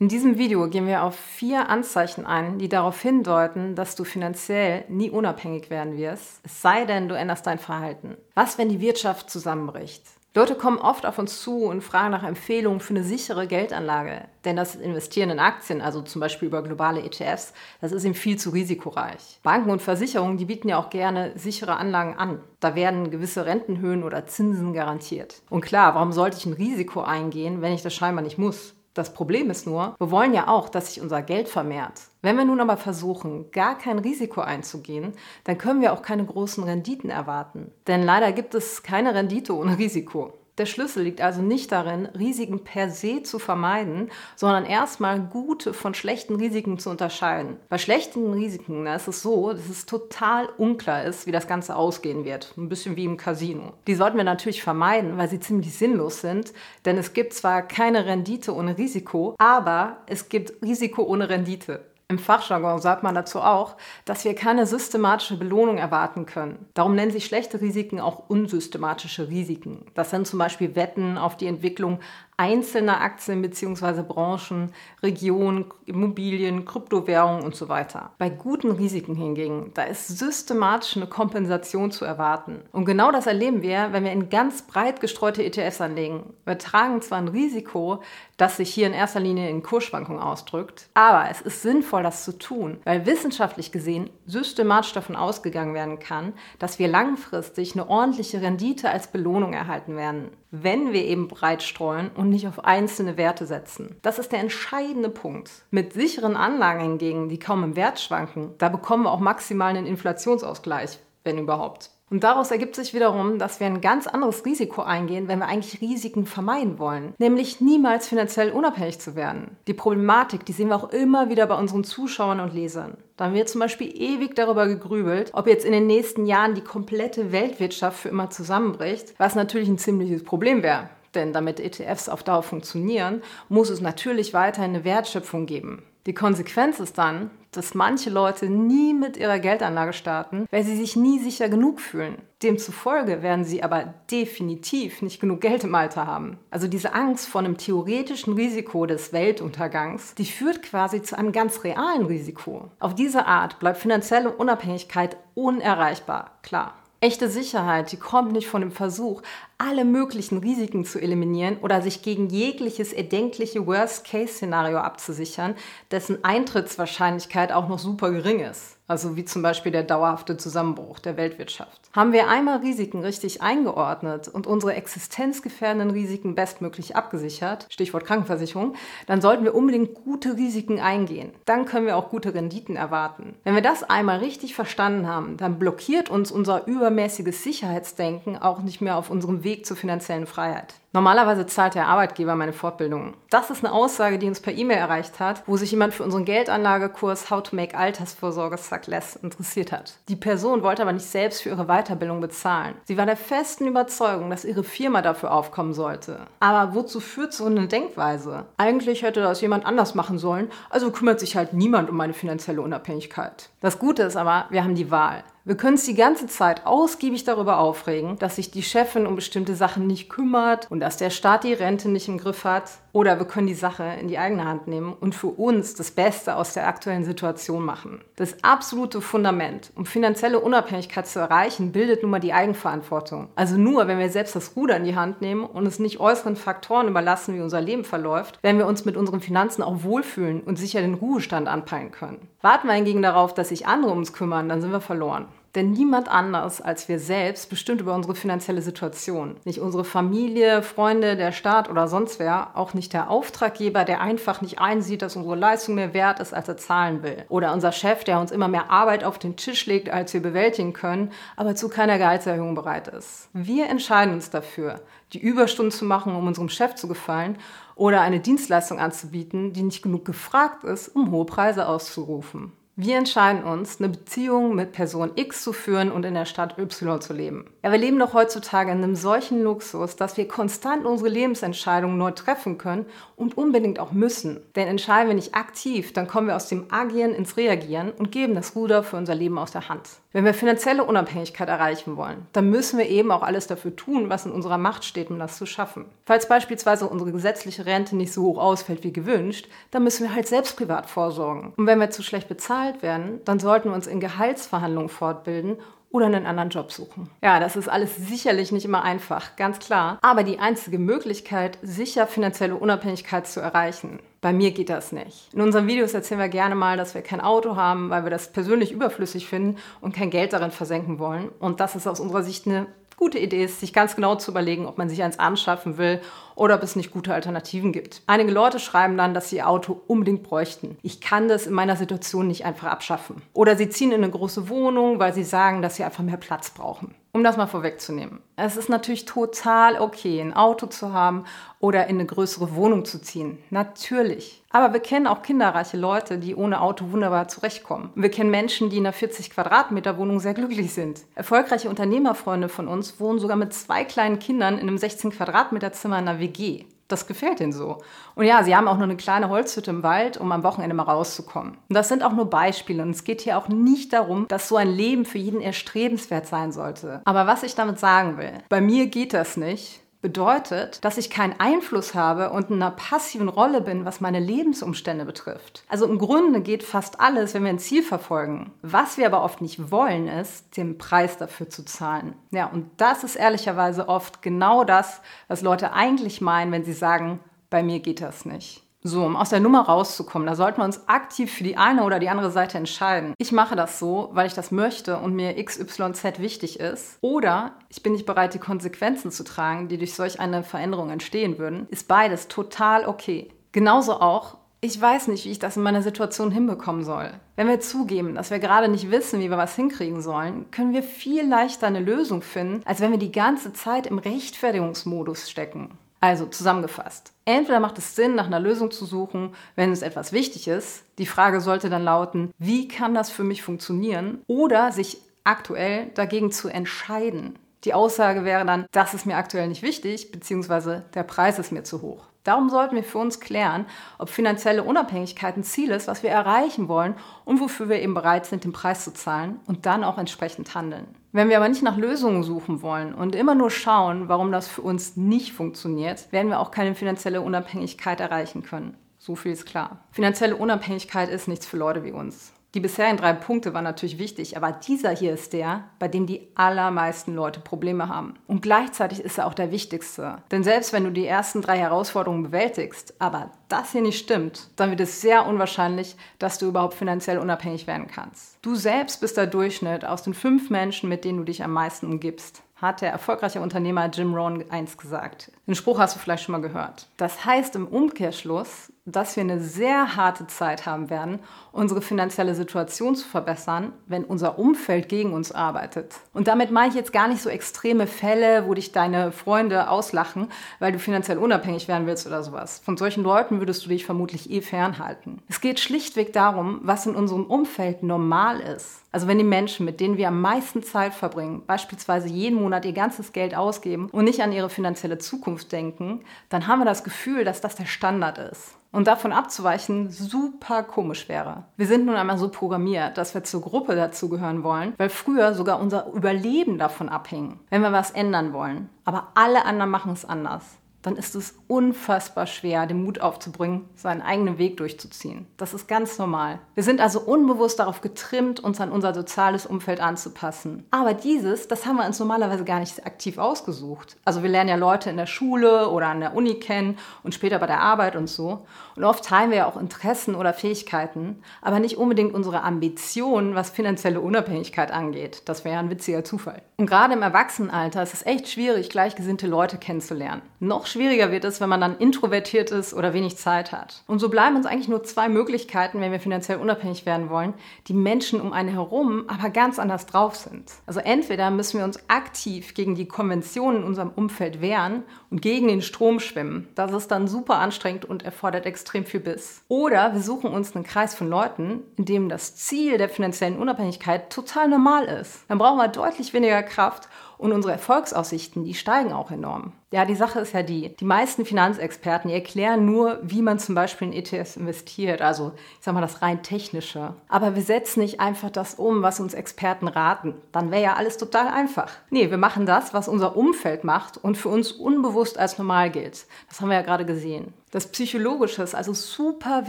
In diesem Video gehen wir auf vier Anzeichen ein, die darauf hindeuten, dass du finanziell nie unabhängig werden wirst, es sei denn, du änderst dein Verhalten. Was, wenn die Wirtschaft zusammenbricht? Leute kommen oft auf uns zu und fragen nach Empfehlungen für eine sichere Geldanlage. Denn das Investieren in Aktien, also zum Beispiel über globale ETFs, das ist ihm viel zu risikoreich. Banken und Versicherungen, die bieten ja auch gerne sichere Anlagen an. Da werden gewisse Rentenhöhen oder Zinsen garantiert. Und klar, warum sollte ich ein Risiko eingehen, wenn ich das scheinbar nicht muss? Das Problem ist nur, wir wollen ja auch, dass sich unser Geld vermehrt. Wenn wir nun aber versuchen, gar kein Risiko einzugehen, dann können wir auch keine großen Renditen erwarten. Denn leider gibt es keine Rendite ohne Risiko. Der Schlüssel liegt also nicht darin, Risiken per se zu vermeiden, sondern erstmal gute von schlechten Risiken zu unterscheiden. Bei schlechten Risiken da ist es so, dass es total unklar ist, wie das Ganze ausgehen wird. Ein bisschen wie im Casino. Die sollten wir natürlich vermeiden, weil sie ziemlich sinnlos sind, denn es gibt zwar keine Rendite ohne Risiko, aber es gibt Risiko ohne Rendite. Im Fachjargon sagt man dazu auch, dass wir keine systematische Belohnung erwarten können. Darum nennen sich schlechte Risiken auch unsystematische Risiken. Das sind zum Beispiel Wetten auf die Entwicklung einzelner Aktien bzw. Branchen, Regionen, Immobilien, Kryptowährungen und so weiter. Bei guten Risiken hingegen, da ist systematisch eine Kompensation zu erwarten. Und genau das erleben wir, wenn wir in ganz breit gestreute ETFs anlegen. Wir tragen zwar ein Risiko, das sich hier in erster Linie in Kursschwankungen ausdrückt, aber es ist sinnvoll, das zu tun, weil wissenschaftlich gesehen systematisch davon ausgegangen werden kann, dass wir langfristig eine ordentliche Rendite als Belohnung erhalten werden wenn wir eben breit streuen und nicht auf einzelne Werte setzen. Das ist der entscheidende Punkt. Mit sicheren Anlagen hingegen, die kaum im Wert schwanken, da bekommen wir auch maximal einen Inflationsausgleich, wenn überhaupt. Und daraus ergibt sich wiederum, dass wir ein ganz anderes Risiko eingehen, wenn wir eigentlich Risiken vermeiden wollen, nämlich niemals finanziell unabhängig zu werden. Die Problematik, die sehen wir auch immer wieder bei unseren Zuschauern und Lesern. Da haben wir zum Beispiel ewig darüber gegrübelt, ob jetzt in den nächsten Jahren die komplette Weltwirtschaft für immer zusammenbricht, was natürlich ein ziemliches Problem wäre. Denn damit ETFs auf Dauer funktionieren, muss es natürlich weiterhin eine Wertschöpfung geben. Die Konsequenz ist dann, dass manche Leute nie mit ihrer Geldanlage starten, weil sie sich nie sicher genug fühlen. Demzufolge werden sie aber definitiv nicht genug Geld im Alter haben. Also diese Angst vor einem theoretischen Risiko des Weltuntergangs, die führt quasi zu einem ganz realen Risiko. Auf diese Art bleibt finanzielle Unabhängigkeit unerreichbar, klar. Echte Sicherheit, die kommt nicht von dem Versuch, alle möglichen Risiken zu eliminieren oder sich gegen jegliches erdenkliche Worst-Case-Szenario abzusichern, dessen Eintrittswahrscheinlichkeit auch noch super gering ist also wie zum Beispiel der dauerhafte Zusammenbruch der Weltwirtschaft. Haben wir einmal Risiken richtig eingeordnet und unsere existenzgefährdenden Risiken bestmöglich abgesichert, Stichwort Krankenversicherung, dann sollten wir unbedingt gute Risiken eingehen. Dann können wir auch gute Renditen erwarten. Wenn wir das einmal richtig verstanden haben, dann blockiert uns unser übermäßiges Sicherheitsdenken auch nicht mehr auf unserem Weg zur finanziellen Freiheit. Normalerweise zahlt der Arbeitgeber meine Fortbildung. Das ist eine Aussage, die uns per E-Mail erreicht hat, wo sich jemand für unseren Geldanlagekurs How to Make Altersvorsorge Suck Less interessiert hat. Die Person wollte aber nicht selbst für ihre Weiterbildung bezahlen. Sie war der festen Überzeugung, dass ihre Firma dafür aufkommen sollte. Aber wozu führt so eine Denkweise? Eigentlich hätte das jemand anders machen sollen, also kümmert sich halt niemand um meine finanzielle Unabhängigkeit. Das Gute ist aber, wir haben die Wahl. Wir können uns die ganze Zeit ausgiebig darüber aufregen, dass sich die Chefin um bestimmte Sachen nicht kümmert und dass der Staat die Rente nicht im Griff hat. Oder wir können die Sache in die eigene Hand nehmen und für uns das Beste aus der aktuellen Situation machen. Das absolute Fundament, um finanzielle Unabhängigkeit zu erreichen, bildet nun mal die Eigenverantwortung. Also nur, wenn wir selbst das Ruder in die Hand nehmen und es nicht äußeren Faktoren überlassen, wie unser Leben verläuft, werden wir uns mit unseren Finanzen auch wohlfühlen und sicher den Ruhestand anpeilen können. Warten wir hingegen darauf, dass sich andere ums kümmern, dann sind wir verloren. Denn niemand anders als wir selbst bestimmt über unsere finanzielle Situation. Nicht unsere Familie, Freunde, der Staat oder sonst wer, auch nicht der Auftraggeber, der einfach nicht einsieht, dass unsere Leistung mehr wert ist, als er zahlen will. Oder unser Chef, der uns immer mehr Arbeit auf den Tisch legt, als wir bewältigen können, aber zu keiner Gehaltserhöhung bereit ist. Wir entscheiden uns dafür, die Überstunden zu machen, um unserem Chef zu gefallen oder eine Dienstleistung anzubieten, die nicht genug gefragt ist, um hohe Preise auszurufen. Wir entscheiden uns, eine Beziehung mit Person X zu führen und in der Stadt Y zu leben. Ja, wir leben doch heutzutage in einem solchen Luxus, dass wir konstant unsere Lebensentscheidungen neu treffen können und unbedingt auch müssen. Denn entscheiden wir nicht aktiv, dann kommen wir aus dem Agieren ins Reagieren und geben das Ruder für unser Leben aus der Hand. Wenn wir finanzielle Unabhängigkeit erreichen wollen, dann müssen wir eben auch alles dafür tun, was in unserer Macht steht, um das zu schaffen. Falls beispielsweise unsere gesetzliche Rente nicht so hoch ausfällt wie gewünscht, dann müssen wir halt selbst privat vorsorgen. Und wenn wir zu schlecht bezahlen, bezahlt werden, dann sollten wir uns in Gehaltsverhandlungen fortbilden oder einen anderen Job suchen. Ja, das ist alles sicherlich nicht immer einfach, ganz klar. Aber die einzige Möglichkeit, sicher finanzielle Unabhängigkeit zu erreichen. Bei mir geht das nicht. In unseren Videos erzählen wir gerne mal, dass wir kein Auto haben, weil wir das persönlich überflüssig finden und kein Geld darin versenken wollen. Und das ist aus unserer Sicht eine gute Idee ist, sich ganz genau zu überlegen, ob man sich eins anschaffen will oder ob es nicht gute Alternativen gibt. Einige Leute schreiben dann, dass sie ihr Auto unbedingt bräuchten. Ich kann das in meiner Situation nicht einfach abschaffen. Oder sie ziehen in eine große Wohnung, weil sie sagen, dass sie einfach mehr Platz brauchen. Um das mal vorwegzunehmen. Es ist natürlich total okay, ein Auto zu haben oder in eine größere Wohnung zu ziehen. Natürlich. Aber wir kennen auch kinderreiche Leute, die ohne Auto wunderbar zurechtkommen. Wir kennen Menschen, die in einer 40 Quadratmeter Wohnung sehr glücklich sind. Erfolgreiche Unternehmerfreunde von uns wohnen sogar mit zwei kleinen Kindern in einem 16 Quadratmeter Zimmer in einer WG. Das gefällt ihnen so. Und ja, sie haben auch nur eine kleine Holzhütte im Wald, um am Wochenende mal rauszukommen. Und das sind auch nur Beispiele. Und es geht hier auch nicht darum, dass so ein Leben für jeden erstrebenswert sein sollte. Aber was ich damit sagen will, bei mir geht das nicht bedeutet, dass ich keinen Einfluss habe und in einer passiven Rolle bin, was meine Lebensumstände betrifft. Also im Grunde geht fast alles, wenn wir ein Ziel verfolgen. Was wir aber oft nicht wollen, ist, den Preis dafür zu zahlen. Ja, und das ist ehrlicherweise oft genau das, was Leute eigentlich meinen, wenn sie sagen, bei mir geht das nicht. So, um aus der Nummer rauszukommen, da sollten wir uns aktiv für die eine oder die andere Seite entscheiden. Ich mache das so, weil ich das möchte und mir XYZ wichtig ist. Oder ich bin nicht bereit, die Konsequenzen zu tragen, die durch solch eine Veränderung entstehen würden. Ist beides total okay. Genauso auch, ich weiß nicht, wie ich das in meiner Situation hinbekommen soll. Wenn wir zugeben, dass wir gerade nicht wissen, wie wir was hinkriegen sollen, können wir viel leichter eine Lösung finden, als wenn wir die ganze Zeit im Rechtfertigungsmodus stecken. Also zusammengefasst. Entweder macht es Sinn, nach einer Lösung zu suchen, wenn es etwas wichtig ist. Die Frage sollte dann lauten, wie kann das für mich funktionieren? Oder sich aktuell dagegen zu entscheiden. Die Aussage wäre dann, das ist mir aktuell nicht wichtig, beziehungsweise der Preis ist mir zu hoch. Darum sollten wir für uns klären, ob finanzielle Unabhängigkeit ein Ziel ist, was wir erreichen wollen und wofür wir eben bereit sind, den Preis zu zahlen und dann auch entsprechend handeln. Wenn wir aber nicht nach Lösungen suchen wollen und immer nur schauen, warum das für uns nicht funktioniert, werden wir auch keine finanzielle Unabhängigkeit erreichen können. So viel ist klar. Finanzielle Unabhängigkeit ist nichts für Leute wie uns. Die bisherigen drei Punkte waren natürlich wichtig, aber dieser hier ist der, bei dem die allermeisten Leute Probleme haben. Und gleichzeitig ist er auch der wichtigste. Denn selbst wenn du die ersten drei Herausforderungen bewältigst, aber das hier nicht stimmt, dann wird es sehr unwahrscheinlich, dass du überhaupt finanziell unabhängig werden kannst. Du selbst bist der Durchschnitt aus den fünf Menschen, mit denen du dich am meisten umgibst hat der erfolgreiche Unternehmer Jim Rohn einst gesagt. Den Spruch hast du vielleicht schon mal gehört. Das heißt im Umkehrschluss, dass wir eine sehr harte Zeit haben werden, unsere finanzielle Situation zu verbessern, wenn unser Umfeld gegen uns arbeitet. Und damit meine ich jetzt gar nicht so extreme Fälle, wo dich deine Freunde auslachen, weil du finanziell unabhängig werden willst oder sowas. Von solchen Leuten würdest du dich vermutlich eh fernhalten. Es geht schlichtweg darum, was in unserem Umfeld normal ist. Also wenn die Menschen, mit denen wir am meisten Zeit verbringen, beispielsweise jeden Monat ihr ganzes Geld ausgeben und nicht an ihre finanzielle Zukunft denken, dann haben wir das Gefühl, dass das der Standard ist und davon abzuweichen super komisch wäre. Wir sind nun einmal so programmiert, dass wir zur Gruppe dazugehören wollen, weil früher sogar unser Überleben davon abhing, wenn wir was ändern wollen. Aber alle anderen machen es anders dann ist es unfassbar schwer, den Mut aufzubringen, seinen eigenen Weg durchzuziehen. Das ist ganz normal. Wir sind also unbewusst darauf getrimmt, uns an unser soziales Umfeld anzupassen. Aber dieses, das haben wir uns normalerweise gar nicht aktiv ausgesucht. Also wir lernen ja Leute in der Schule oder an der Uni kennen und später bei der Arbeit und so. Und oft teilen wir ja auch Interessen oder Fähigkeiten, aber nicht unbedingt unsere Ambitionen, was finanzielle Unabhängigkeit angeht. Das wäre ja ein witziger Zufall. Und gerade im Erwachsenenalter ist es echt schwierig, gleichgesinnte Leute kennenzulernen. Noch schwieriger wird es, wenn man dann introvertiert ist oder wenig Zeit hat. Und so bleiben uns eigentlich nur zwei Möglichkeiten, wenn wir finanziell unabhängig werden wollen, die Menschen um einen herum aber ganz anders drauf sind. Also entweder müssen wir uns aktiv gegen die Konventionen in unserem Umfeld wehren und gegen den Strom schwimmen. Das ist dann super anstrengend und erfordert extrem viel Biss. Oder wir suchen uns einen Kreis von Leuten, in dem das Ziel der finanziellen Unabhängigkeit total normal ist. Dann brauchen wir deutlich weniger Kraft und unsere Erfolgsaussichten, die steigen auch enorm. Ja, die Sache ist ja die, die meisten Finanzexperten, erklären nur, wie man zum Beispiel in ETFs investiert, also ich sag mal das rein technische. Aber wir setzen nicht einfach das um, was uns Experten raten. Dann wäre ja alles total einfach. Nee, wir machen das, was unser Umfeld macht und für uns unbewusst als normal gilt. Das haben wir ja gerade gesehen. Das Psychologische ist also super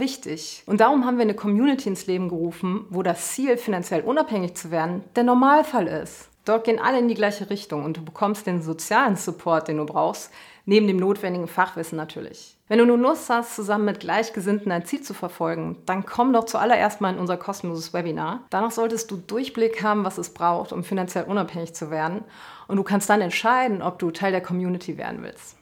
wichtig. Und darum haben wir eine Community ins Leben gerufen, wo das Ziel, finanziell unabhängig zu werden, der Normalfall ist. Dort gehen alle in die gleiche Richtung und du bekommst den sozialen Support, den du brauchst, neben dem notwendigen Fachwissen natürlich. Wenn du nun Lust hast, zusammen mit Gleichgesinnten ein Ziel zu verfolgen, dann komm doch zuallererst mal in unser kostenloses Webinar. Danach solltest du Durchblick haben, was es braucht, um finanziell unabhängig zu werden. Und du kannst dann entscheiden, ob du Teil der Community werden willst.